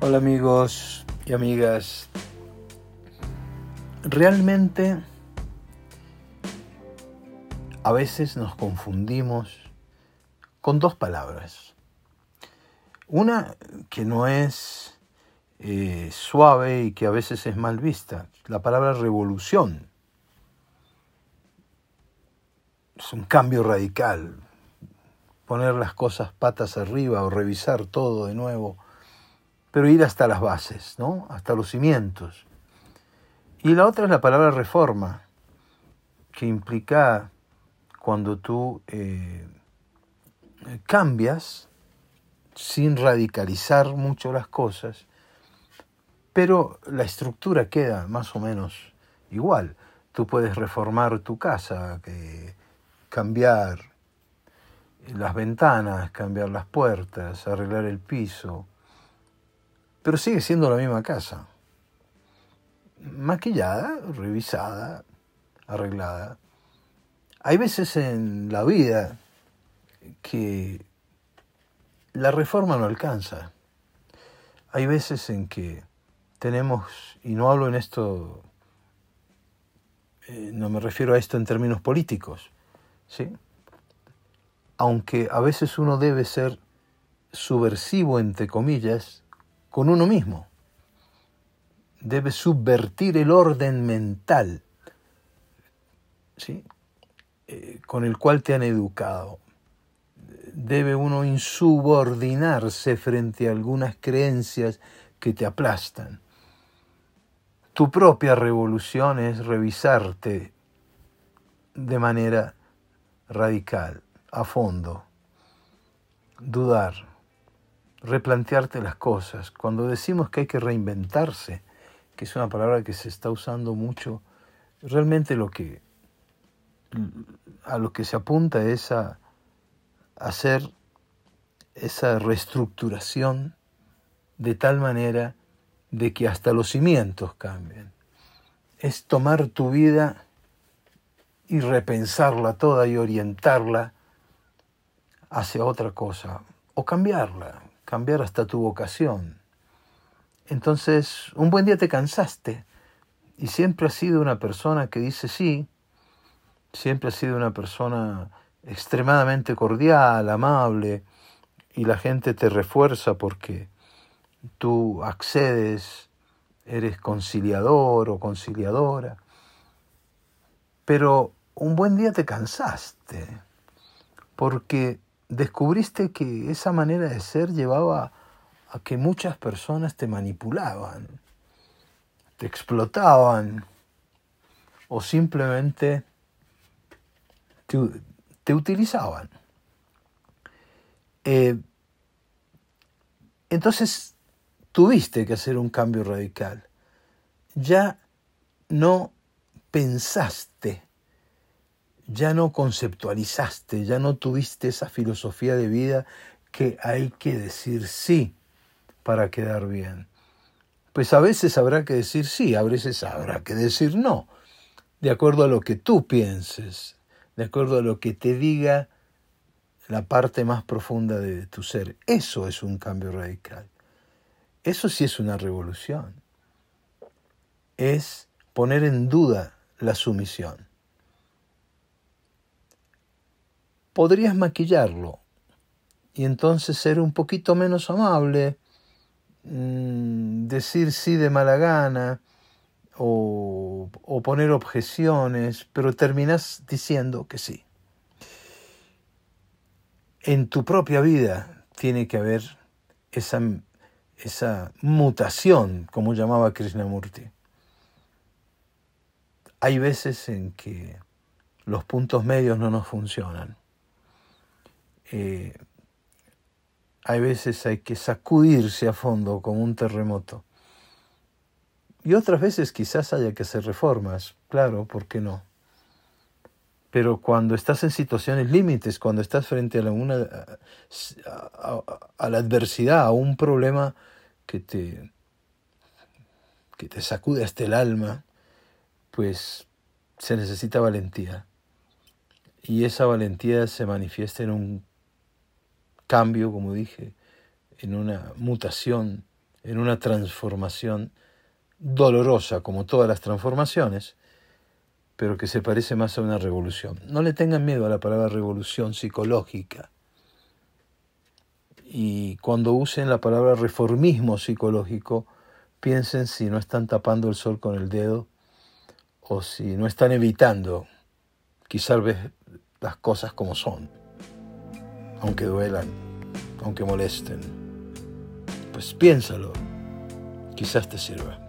Hola amigos y amigas. Realmente a veces nos confundimos con dos palabras. Una que no es eh, suave y que a veces es mal vista, la palabra revolución. Es un cambio radical, poner las cosas patas arriba o revisar todo de nuevo pero ir hasta las bases, ¿no? hasta los cimientos. Y la otra es la palabra reforma, que implica cuando tú eh, cambias sin radicalizar mucho las cosas, pero la estructura queda más o menos igual. Tú puedes reformar tu casa, cambiar las ventanas, cambiar las puertas, arreglar el piso, pero sigue siendo la misma casa. Maquillada, revisada, arreglada. Hay veces en la vida que la reforma no alcanza. Hay veces en que tenemos, y no hablo en esto, eh, no me refiero a esto en términos políticos, ¿sí? aunque a veces uno debe ser subversivo, entre comillas, con uno mismo. Debe subvertir el orden mental ¿sí? Eh, con el cual te han educado. Debe uno insubordinarse frente a algunas creencias que te aplastan. Tu propia revolución es revisarte de manera radical, a fondo, dudar replantearte las cosas. Cuando decimos que hay que reinventarse, que es una palabra que se está usando mucho, realmente lo que a lo que se apunta es a hacer esa reestructuración de tal manera de que hasta los cimientos cambien. Es tomar tu vida y repensarla toda y orientarla hacia otra cosa o cambiarla, cambiar hasta tu vocación. Entonces, un buen día te cansaste y siempre has sido una persona que dice sí, siempre has sido una persona extremadamente cordial, amable, y la gente te refuerza porque tú accedes, eres conciliador o conciliadora. Pero un buen día te cansaste porque descubriste que esa manera de ser llevaba a que muchas personas te manipulaban, te explotaban o simplemente te, utilizaban. Eh, entonces tuviste que hacer un cambio radical. Ya no pensaste ya no conceptualizaste, ya no tuviste esa filosofía de vida que hay que decir sí para quedar bien. Pues a veces habrá que decir sí, a veces habrá que decir no, de acuerdo a lo que tú pienses, de acuerdo a lo que te diga la parte más profunda de tu ser. Eso es un cambio radical. Eso sí es una revolución. Es poner en duda la sumisión. Podrías maquillarlo y entonces ser un poquito menos amable, mm, decir sí de mala gana o, poner objeciones, pero terminas diciendo que sí. En tu propia vida tiene que haber esa, esa mutación, como llamaba Krishnamurti. Hay veces en que los puntos medios no nos funcionan eh, hay veces hay que sacudirse a fondo como un terremoto. Y otras veces quizás haya que hacer reformas, claro, ¿por qué no? Pero cuando estás en situaciones límites, cuando estás frente a una, a, la adversidad, a un problema que te, que te sacude hasta el alma, pues se necesita valentía. Y esa valentía se manifiesta en un cambio, como dije, en una mutación en una transformación dolorosa como todas las transformaciones, pero que se parece más a una revolución. No le tengan miedo a la palabra revolución psicológica. Y cuando usen la palabra reformismo psicológico, piensen si no están tapando el sol con el dedo o si no están evitando quizás las cosas como son, aunque duelan, aunque molesten. Pues piénsalo, quizás te sirva.